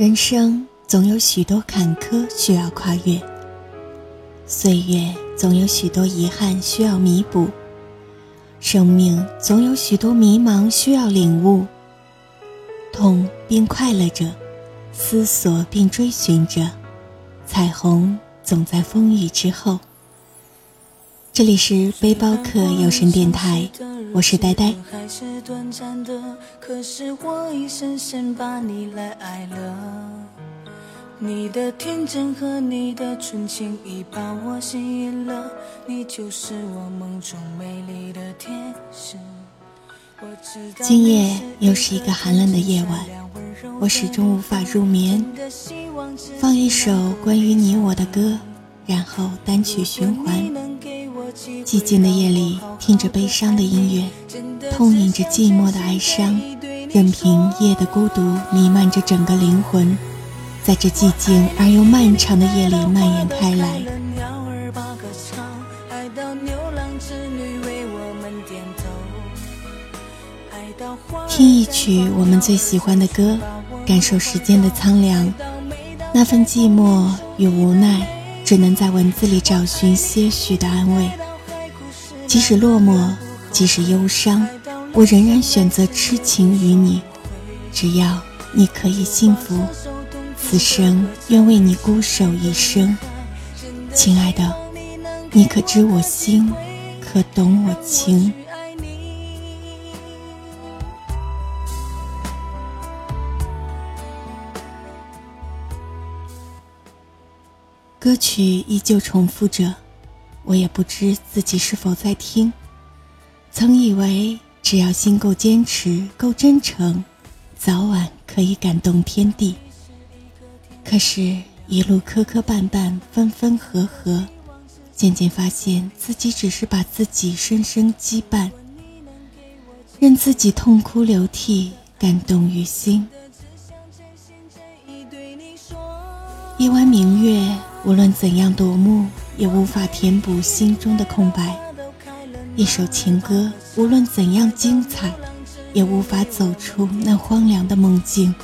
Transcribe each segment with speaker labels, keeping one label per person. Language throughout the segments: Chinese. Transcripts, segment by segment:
Speaker 1: 人生总有许多坎坷需要跨越，岁月总有许多遗憾需要弥补，生命总有许多迷茫需要领悟。痛并快乐着，思索并追寻着，彩虹总在风雨之后。这里是背包客有声电台，我是呆呆可是我已深深把。你来爱了。你的天真和你的纯情已把我吸引了，你就是我梦中美丽的天使。我知道今夜又是一个寒冷的夜晚，我始终无法入眠。放一首关于你我的歌，然后单曲循环。寂静的夜里，听着悲伤的音乐，痛饮着寂寞的哀伤，任凭夜的孤独弥漫着整个灵魂，在这寂静而又漫长的夜里蔓延开来。听一曲我们最喜欢的歌，感受时间的苍凉，那份寂寞与无奈，只能在文字里找寻些许的安慰。即使落寞，即使忧伤，我仍然选择痴情于你。只要你可以幸福，此生愿为你孤守一生。亲爱的，你可知我心，可懂我情？歌曲依旧重复着。我也不知自己是否在听，曾以为只要心够坚持、够真诚，早晚可以感动天地。可是，一路磕磕绊绊、分分合合，渐渐发现自己只是把自己深深羁绊，任自己痛哭流涕、感动于心。一弯明月，无论怎样夺目。也无法填补心中的空白。一首情歌，无论怎样精彩，也无法走出那荒凉的梦境。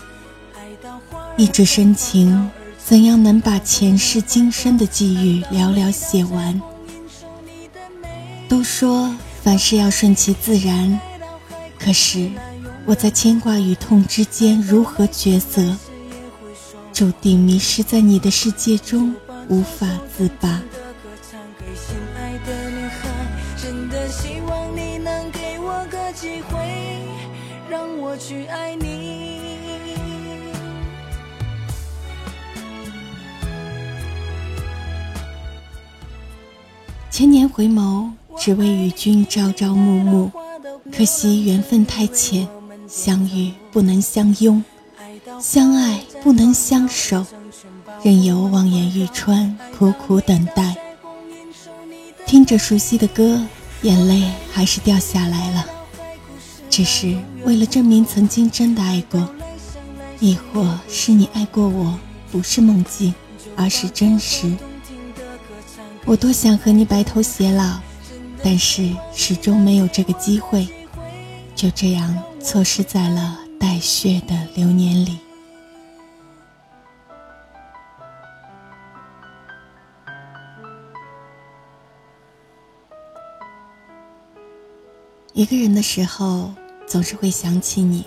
Speaker 1: 一纸深情，怎样能把前世今生的际遇寥寥写完？都说凡事要顺其自然，可是我在牵挂与痛之间如何抉择？注定迷失在你的世界中，无法自拔。去爱你。千年回眸，只为与君朝朝暮暮。可惜缘分太浅，相遇不能相拥，相爱不能相守，任由望眼欲穿，苦苦等待。听着熟悉的歌，眼泪还是掉下来了。只是为了证明曾经真的爱过，亦或是你爱过我，不是梦境，而是真实。我多想和你白头偕老，但是始终没有这个机会，就这样错失在了带血的流年里。一个人的时候。总是会想起你，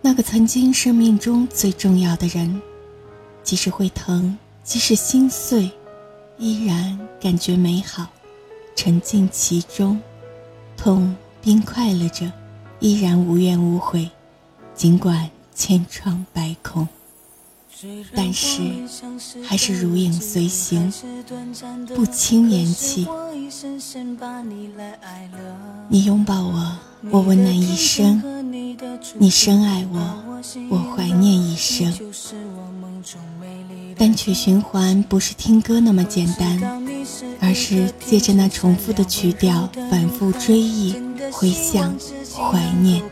Speaker 1: 那个曾经生命中最重要的人。即使会疼，即使心碎，依然感觉美好，沉浸其中，痛并快乐着，依然无怨无悔，尽管千疮百孔。但是，还是如影随形，不轻言弃。你拥抱我，我温暖一生；你深爱我，我怀念一生。单曲循环不是听歌那么简单，而是借着那重复的曲调，反复追忆、回想、怀念。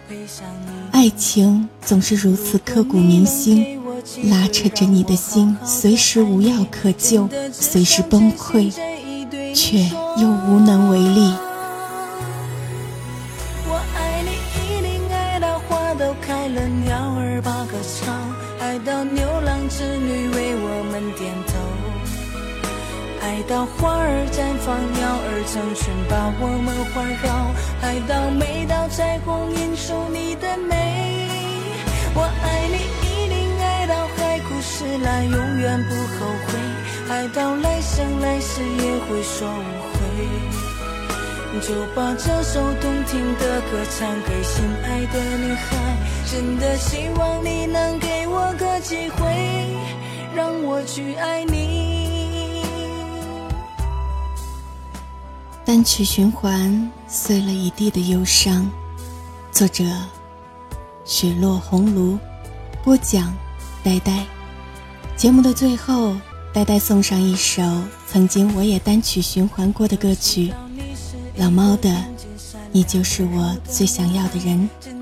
Speaker 1: 爱情总是如此刻骨铭心。拉扯着你的心，随时无药可救，随时崩溃，却又无能为力。爱到花儿
Speaker 2: 绽放，鸟儿成群把我们环绕，爱到每道彩虹映出你的美。我爱你，一定爱到海枯石烂，永远不后悔，爱到来生来世也会说无悔。就把这首动听的歌唱给心爱的女孩，真的希望你能给我个机会，让我去爱你。
Speaker 1: 单曲循环，碎了一地的忧伤。作者：雪落红炉，播讲：呆呆。节目的最后，呆呆送上一首曾经我也单曲循环过的歌曲。老猫的，你就是我最想要的人。
Speaker 3: 一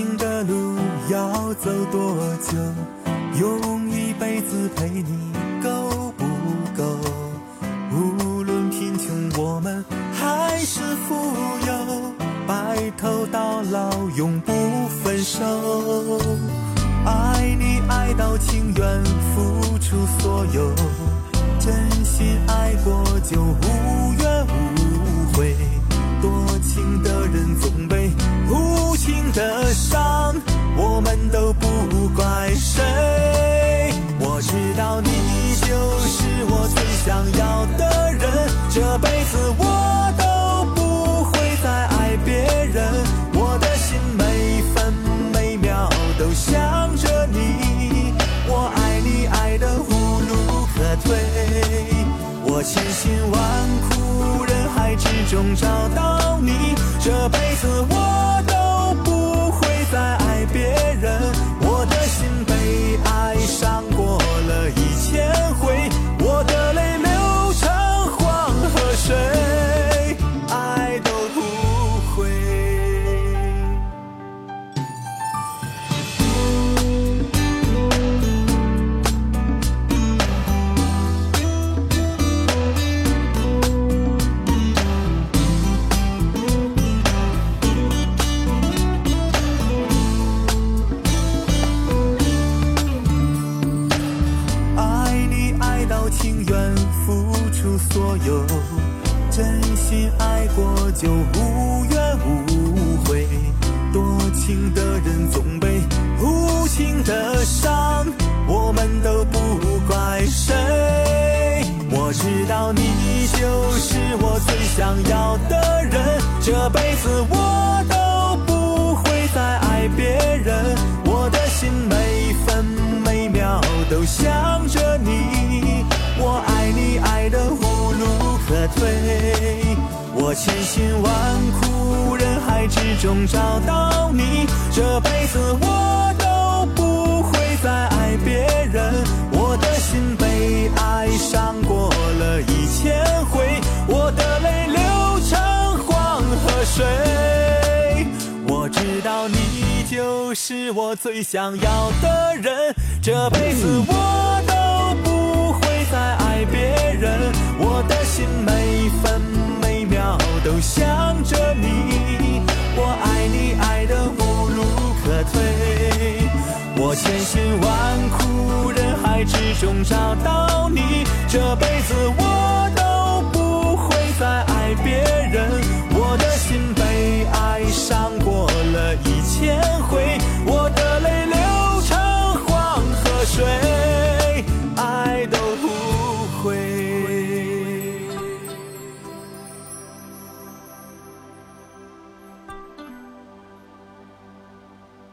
Speaker 3: 情的路。要走多久？用一辈子陪你够不够？无论贫穷，我们还是富有，白头到老，永不分手。爱你爱到情愿付出所有，真心爱过就无怨无悔。多情的人总被无情的伤。我们都不怪谁，我知道你就是我最想要的人，这辈子我都不会再爱别人，我的心每分每秒都想着你，我爱你爱得无路可退，我千辛万苦人海之中找到你，这辈子我都有真心爱过就无怨无悔，多情的人总被无情的伤，我们都不怪谁。我知道你就是我最想要的人，这辈子我都不会再爱别人，我的心每分每秒都想着你，我爱。我千辛万苦，人海之中找到你，这辈子我都不会再爱别人。我的心被爱伤过了一千回，我的泪流成黄河水。我知道你就是我最想要的人，这辈子我都别人。我的心每分每秒。都想着你，我爱你爱得无路可退。我千辛万苦人海之中找到你，这辈子我的。